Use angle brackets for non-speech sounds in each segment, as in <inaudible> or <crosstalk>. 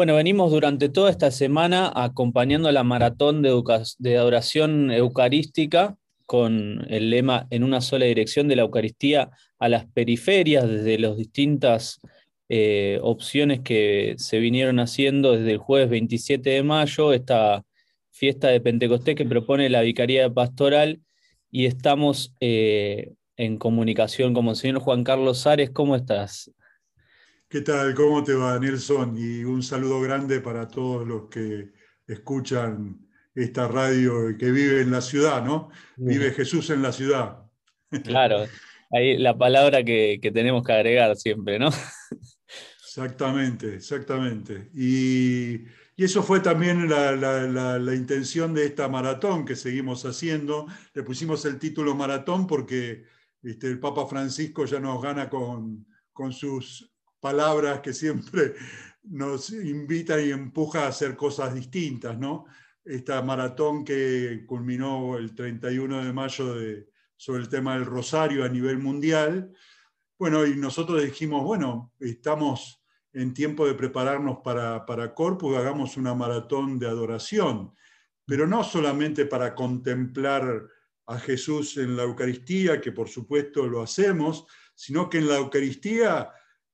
Bueno, venimos durante toda esta semana acompañando la maratón de, adoración eucarística con el lema en una sola dirección de la Eucaristía a las periferias, desde las distintas eh, opciones que se vinieron haciendo desde el jueves 27 de mayo, esta fiesta de Pentecostés que propone la Vicaría Pastoral, y estamos eh, en comunicación con el señor Juan Carlos Ares. ¿Cómo estás? ¿Qué tal? ¿Cómo te va, Nelson? Y un saludo grande para todos los que escuchan esta radio que vive en la ciudad, ¿no? Vive Jesús en la ciudad. Claro, ahí la palabra que, tenemos que agregar siempre, ¿no? Exactamente, exactamente. Y, eso fue también la, intención de esta maratón que seguimos haciendo. Le pusimos el título maratón porque este, el Papa Francisco ya nos gana con, con sus palabras que siempre nos invita y empuja a hacer cosas distintas, ¿no? Esta maratón que culminó el 31 de mayo sobre el tema del rosario a nivel mundial. Bueno, y nosotros dijimos, bueno, estamos en tiempo de prepararnos para, para Corpus, hagamos una maratón de adoración, pero no solamente para contemplar a Jesús en la Eucaristía, que por supuesto lo hacemos, sino que en la Eucaristía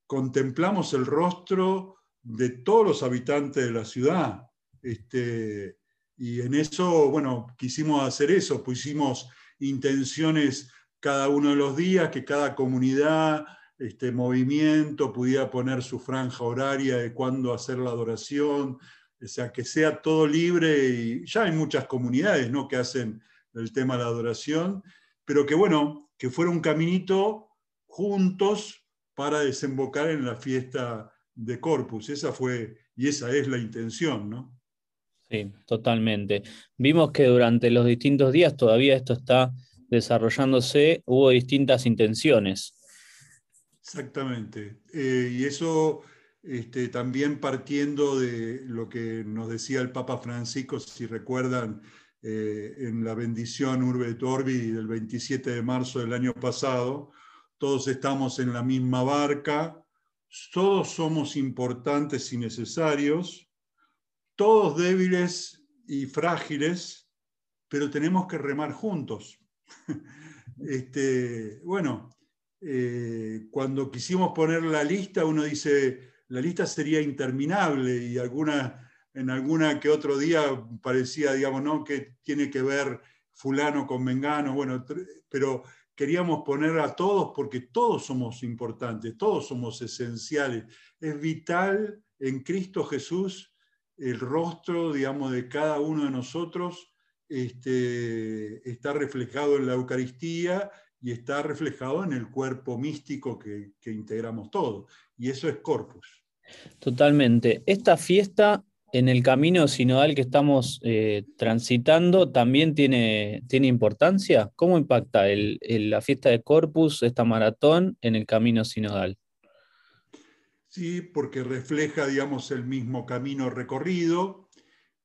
contemplamos el rostro de todos los habitantes de la ciudad. Este, y en eso, bueno, quisimos hacer eso, pusimos intenciones cada uno de los días, que cada comunidad, este movimiento pudiera poner su franja horaria de cuándo hacer la adoración, o sea, que sea todo libre y ya hay muchas comunidades ¿no? que hacen el tema de la adoración, pero que bueno, que fuera un caminito juntos para desembocar en la fiesta de Corpus. Esa fue y esa es la intención, ¿no? Sí, totalmente. Vimos que durante los distintos días todavía esto está desarrollándose, hubo distintas intenciones. Exactamente. Eh, y eso este, también partiendo de lo que nos decía el Papa Francisco, si recuerdan, eh, en la bendición Urbe et Orbi del 27 de marzo del año pasado, todos estamos en la misma barca, todos somos importantes y necesarios, todos débiles y frágiles, pero tenemos que remar juntos. <laughs> Este, bueno, eh, cuando quisimos poner la lista, uno dice, la lista sería interminable y alguna, en alguna que otro día parecía, digamos, ¿no? que tiene que ver fulano con mengano, bueno, pero queríamos poner a todos porque todos somos importantes, todos somos esenciales. Es vital en Cristo Jesús el rostro, digamos, de cada uno de nosotros este, está reflejado en la Eucaristía y está reflejado en el cuerpo místico que, que integramos todos. Y eso es Corpus. Totalmente. Esta fiesta en el camino sinodal que estamos eh, transitando también tiene, tiene importancia? ¿Cómo impacta la fiesta de Corpus, esta maratón, en el camino sinodal? Sí, porque refleja, digamos, el mismo camino recorrido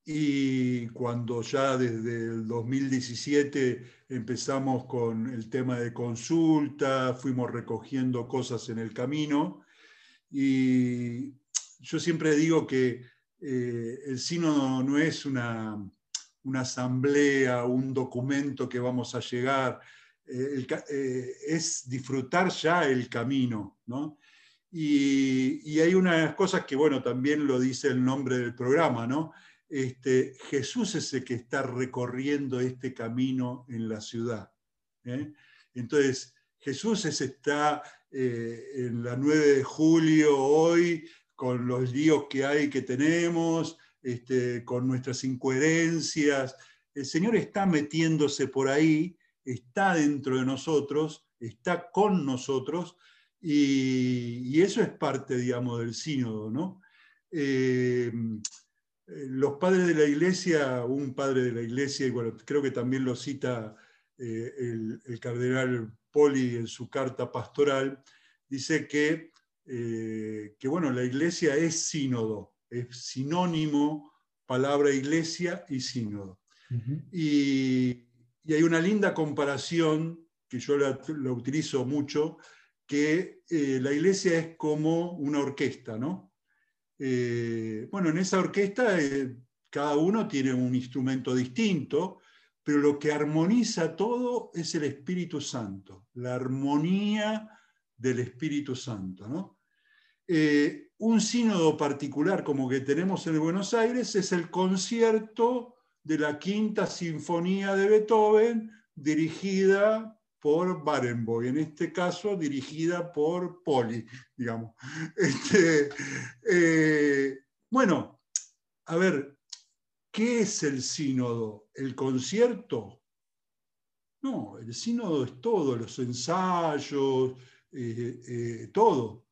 y cuando ya desde el 2017 empezamos con el tema de consulta, fuimos recogiendo cosas en el camino y yo siempre digo que eh, el sínodo no es una, una, asamblea, un documento que vamos a llegar, eh, eh, es disfrutar ya el camino. ¿no? Y, hay unas cosas que, bueno, también lo dice el nombre del programa, ¿no? Este, Jesús es el que está recorriendo este camino en la ciudad. Entonces, Jesús está en la 9 de julio hoy con los líos que hay que tenemos, este, con nuestras incoherencias. El Señor está metiéndose por ahí, está dentro de nosotros, está con nosotros, y, eso es parte, digamos, del sínodo, ¿no? Eh, los padres de la iglesia, un padre de la iglesia, bueno, creo que también lo cita eh, el, cardenal Poli en su carta pastoral, dice que eh, que bueno, la iglesia es sínodo, es sinónimo, palabra iglesia y sínodo. y, hay una linda comparación que yo la, utilizo mucho, que eh, la iglesia es como una orquesta, ¿no? Eh, bueno, en esa orquesta cada uno tiene un instrumento distinto, pero lo que armoniza todo es el Espíritu Santo, la armonía del Espíritu Santo. ¿no? Eh, un sínodo particular como que tenemos en Buenos Aires es el concierto de la Quinta Sinfonía de Beethoven dirigida por Barenboim, en este caso dirigida por Poli, digamos. <laughs> Este, eh, bueno, a ver, ¿qué es el sínodo? ¿El concierto? No, el sínodo es todo, los ensayos, eh, eh, todo.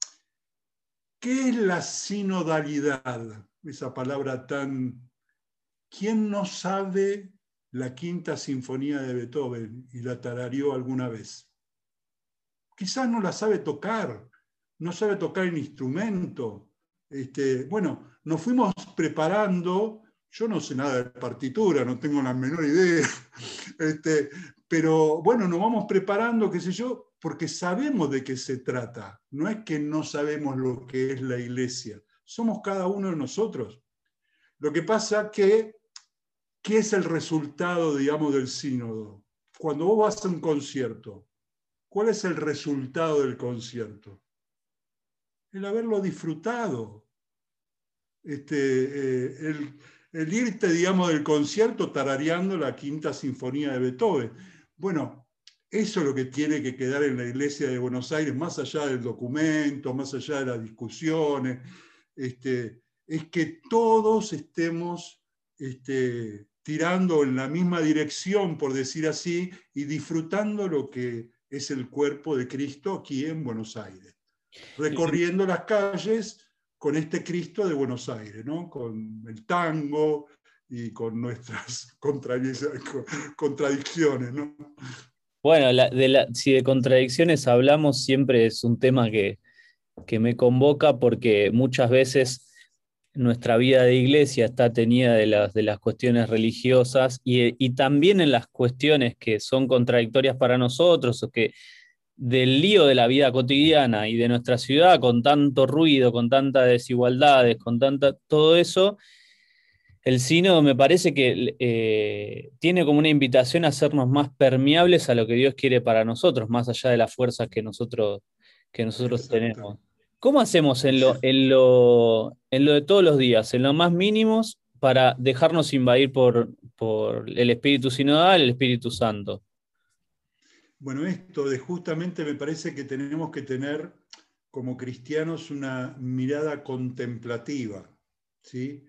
¿Qué es la sinodalidad? Esa palabra tan... ¿Quién no sabe la quinta sinfonía de Beethoven y la tarareó alguna vez. Quizás no la sabe tocar, no sabe tocar el instrumento. Este, bueno, nos fuimos preparando, yo no sé nada de partitura, no tengo la menor idea, <laughs> este, pero bueno, nos vamos preparando, qué sé yo, porque sabemos de qué se trata. No es que no sabemos lo que es la iglesia, somos cada uno de nosotros. Lo que pasa que ¿Qué es el resultado, digamos, del sínodo? Cuando vos vas a un concierto, ¿cuál es el resultado del concierto? El haberlo disfrutado. Este, eh, el, irte, digamos, del concierto tarareando la quinta sinfonía de Beethoven. Bueno, eso es lo que tiene que quedar en la iglesia de Buenos Aires, más allá del documento, más allá de las discusiones, este, es que todos estemos este, tirando en la misma dirección, por decir así, y disfrutando lo que es el cuerpo de Cristo aquí en Buenos Aires, recorriendo las calles con este Cristo de Buenos Aires, ¿no? con el tango y con nuestras <laughs> contradicciones. ¿no? Bueno, si de contradicciones hablamos, siempre es un tema que, que me convoca porque muchas veces nuestra vida de iglesia está tenida de las, de las cuestiones religiosas y, también en las cuestiones que son contradictorias para nosotros o que del lío de la vida cotidiana y de nuestra ciudad con tanto ruido, con tantas desigualdades, con tanta, todo eso, el sínodo me parece que eh, tiene como una invitación a hacernos más permeables a lo que Dios quiere para nosotros, más allá de las fuerzas que nosotros, que nosotros tenemos. ¿Cómo hacemos en lo, en, lo, en lo de todos los días, en lo más mínimos, para dejarnos invadir por, por el Espíritu Sinodal, el Espíritu Santo? Bueno, esto de justamente me parece que tenemos que tener como cristianos una mirada contemplativa, ¿sí?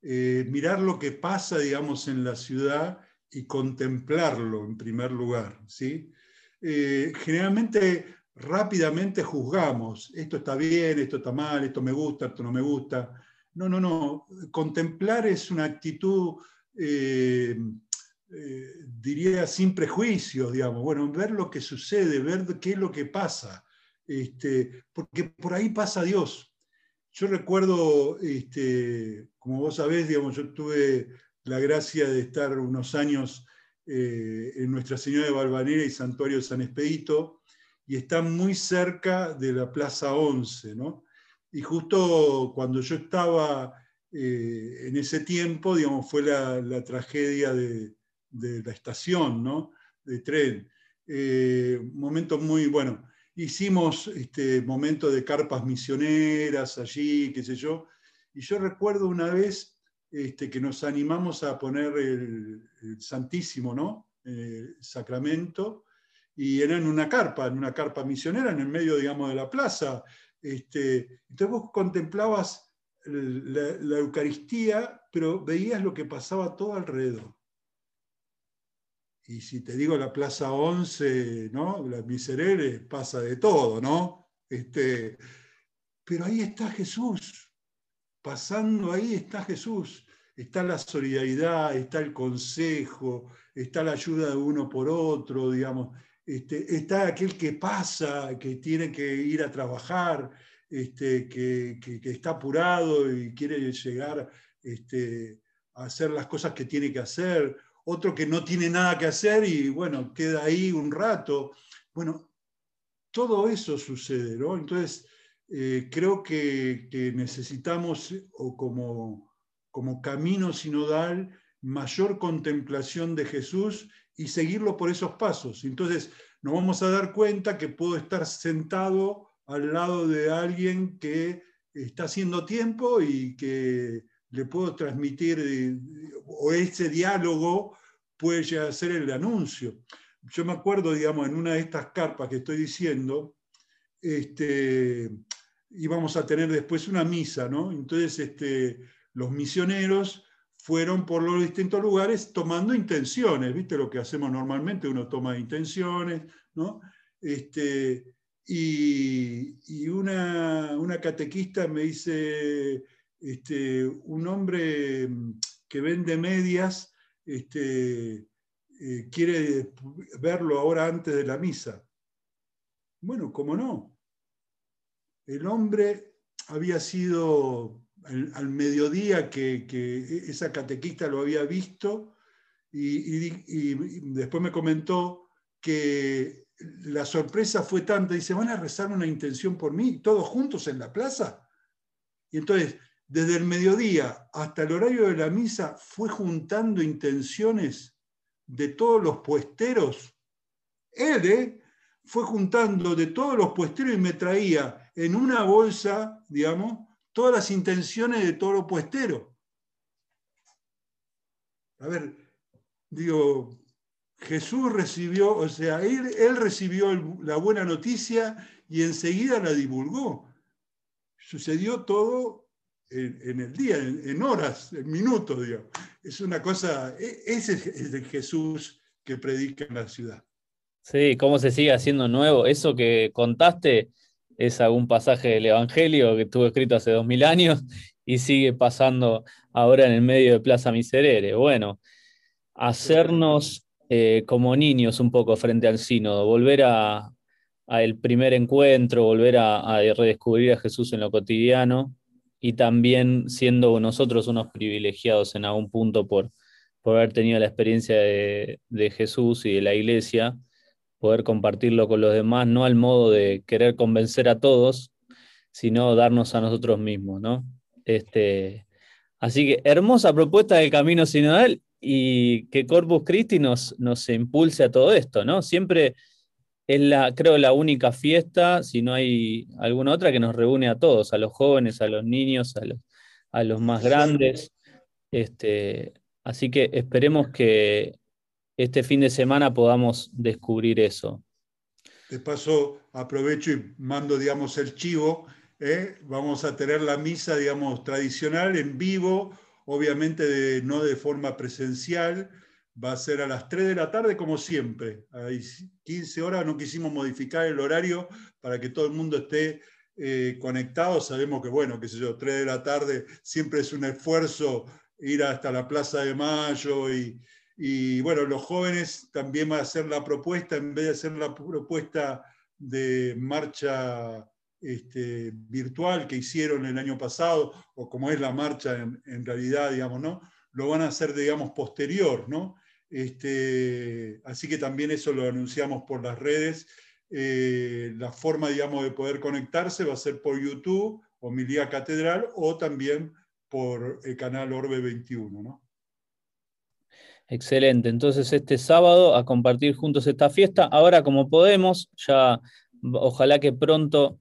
Eh, mirar lo que pasa, digamos, en la ciudad y contemplarlo en primer lugar, ¿sí? Eh, generalmente rápidamente juzgamos, esto está bien, esto está mal, esto me gusta, esto no me gusta. No, no, no. Contemplar es una actitud, eh, diría, sin prejuicios, digamos. Bueno, ver lo que sucede, ver qué es lo que pasa. Este, porque por ahí pasa Dios. Yo recuerdo, este, como vos sabés, digamos, yo tuve la gracia de estar unos años eh, en Nuestra Señora de Balvanera y Santuario de San Expedito, y está muy cerca de la Plaza 11, ¿no? Y justo cuando yo estaba eh, en ese tiempo, digamos, fue la, tragedia de, la estación, ¿no? De tren. Eh, momento muy, bueno, hicimos este momento de carpas misioneras allí, qué sé yo, y yo recuerdo una vez este, que nos animamos a poner el, Santísimo, ¿no? Eh, sacramento, y era en una carpa, en una carpa misionera, en el medio, digamos, de la plaza. Este, entonces vos contemplabas la, Eucaristía, pero veías lo que pasaba todo alrededor. Y si te digo la Plaza 11, ¿no? La Miserere, pasa de todo, ¿no? Este, pero ahí está Jesús, pasando ahí está Jesús. Está la solidaridad, está el consejo, está la ayuda de uno por otro, digamos. Este, está aquel que pasa, que tiene que ir a trabajar, este, que, está apurado y quiere llegar este, a hacer las cosas que tiene que hacer, otro que no tiene nada que hacer y bueno, queda ahí un rato. Bueno, todo eso sucede, ¿no? Entonces, eh, creo que, necesitamos, o como, como camino sinodal, mayor contemplación de Jesús y seguirlo por esos pasos. Entonces, nos vamos a dar cuenta que puedo estar sentado al lado de alguien que está haciendo tiempo y que le puedo transmitir, eh, o ese diálogo puede ser el anuncio. Yo me acuerdo, digamos, en una de estas carpas que estoy diciendo, este, íbamos a tener después una misa, ¿no? Entonces, este, los misioneros fueron por los distintos lugares tomando intenciones, ¿viste? Lo que hacemos normalmente, uno toma intenciones, ¿no? Este, y, una, una, catequista me dice, este, un hombre que vende medias, este, eh, quiere verlo ahora antes de la misa. Bueno, ¿cómo no? El hombre había sido al, mediodía que, esa catequista lo había visto y, después me comentó que la sorpresa fue tanta, dice, ¿van a rezar una intención por mí, todos juntos en la plaza? Y entonces, desde el mediodía hasta el horario de la misa, fue juntando intenciones de todos los puesteros. Él ¿eh? fue juntando de todos los puesteros y me traía en una bolsa, digamos, todas las intenciones de todo los puesteros. A ver, digo, Jesús recibió, o sea, él, él recibió la buena noticia y enseguida la divulgó. Sucedió todo en, el día, en, horas, en minutos, digamos. Es una cosa, e, ese es el Jesús que predica en la ciudad. Sí, cómo se sigue haciendo nuevo. Eso que contaste es algún pasaje del Evangelio que estuvo escrito hace dos mil años y sigue pasando ahora en el medio de Plaza Miserere. Bueno, hacernos eh, como niños un poco frente al sínodo, volver a, el primer encuentro, volver a, redescubrir a Jesús en lo cotidiano y también siendo nosotros unos privilegiados en algún punto por, por haber tenido la experiencia de, de Jesús y de la iglesia poder compartirlo con los demás, no al modo de querer convencer a todos, sino darnos a nosotros mismos, ¿no? Este, así que hermosa propuesta del camino sinodal y que Corpus Christi nos, nos impulse a todo esto, ¿no? Siempre es la, creo, la única fiesta, si no hay alguna otra, que nos reúne a todos, a los jóvenes, a los niños, a los, a los más grandes. Este, así que esperemos que este fin de semana podamos descubrir eso. De paso, aprovecho y mando, digamos, el chivo. ¿eh? Vamos a tener la misa, digamos, tradicional en vivo, obviamente no de forma presencial. Va a ser a las 3 de la tarde, como siempre. Hay 15 horas, no quisimos modificar el horario para que todo el mundo esté eh, conectado. Sabemos que, bueno, qué sé yo, 3 de la tarde siempre es un esfuerzo ir hasta la Plaza de Mayo y, y bueno, los jóvenes también van a hacer la propuesta, en vez de hacer la propuesta de marcha este, virtual que hicieron el año pasado, o como es la marcha en, realidad, digamos, ¿no? Lo van a hacer, digamos, posterior, ¿no? Este, así que también eso lo anunciamos por las redes. Eh, la forma, digamos, de poder conectarse va a ser por YouTube, o Milía Catedral, o también por el canal Orbe 21, ¿no? Excelente. Entonces, este sábado a compartir juntos esta fiesta. Ahora, como podemos, ya ojalá que pronto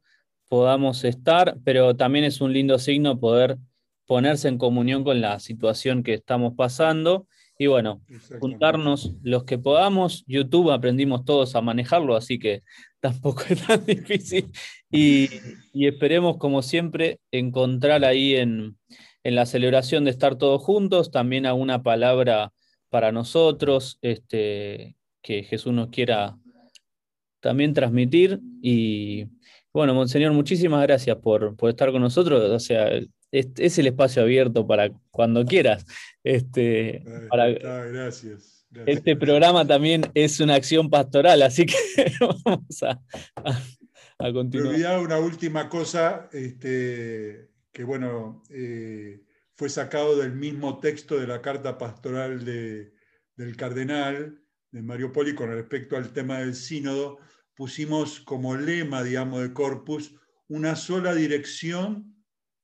podamos estar, pero también es un lindo signo poder ponerse en comunión con la situación que estamos pasando. Y bueno, juntarnos los que podamos. YouTube aprendimos todos a manejarlo, así que <laughs> tampoco es tan difícil. Y, esperemos, como siempre, encontrar ahí en, en la celebración de estar todos juntos también alguna palabra para nosotros, este, que Jesús nos quiera también transmitir. Y bueno, Monseñor, muchísimas gracias por, estar con nosotros. O sea, es, el espacio abierto para cuando quieras. Este, gracias, Este programa también es una acción pastoral, así que <laughs> vamos a, continuar. una última cosa, este, que bueno, eh, fue sacado del mismo texto de la carta pastoral del cardenal, de Mario Poli, con respecto al tema del sínodo, pusimos como lema, digamos, de corpus, una sola dirección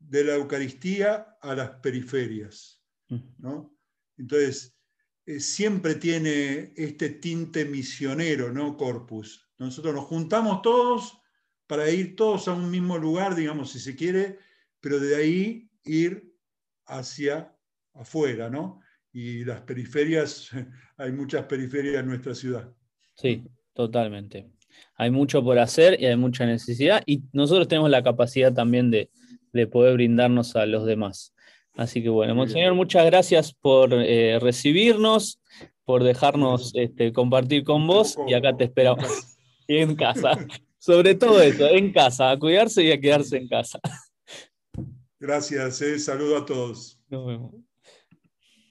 de la Eucaristía a las periferias. ¿no? Entonces, eh, siempre tiene este tinte misionero, ¿no? Corpus. Nosotros nos juntamos todos para ir todos a un mismo lugar, digamos, si se quiere, pero de ahí ir hacia afuera, ¿no? Y las periferias, <laughs> hay muchas periferias en nuestra ciudad. Sí, totalmente. Hay mucho por hacer y hay mucha necesidad y nosotros tenemos la capacidad también de, poder brindarnos a los demás. Así que bueno, Monseñor, muchas gracias por eh, recibirnos, por dejarnos este, compartir con vos y acá te esperamos <laughs> en casa. Sobre todo eso, en casa, a cuidarse y a quedarse en casa. Gracias, eh. saludo a todos. Nos vemos.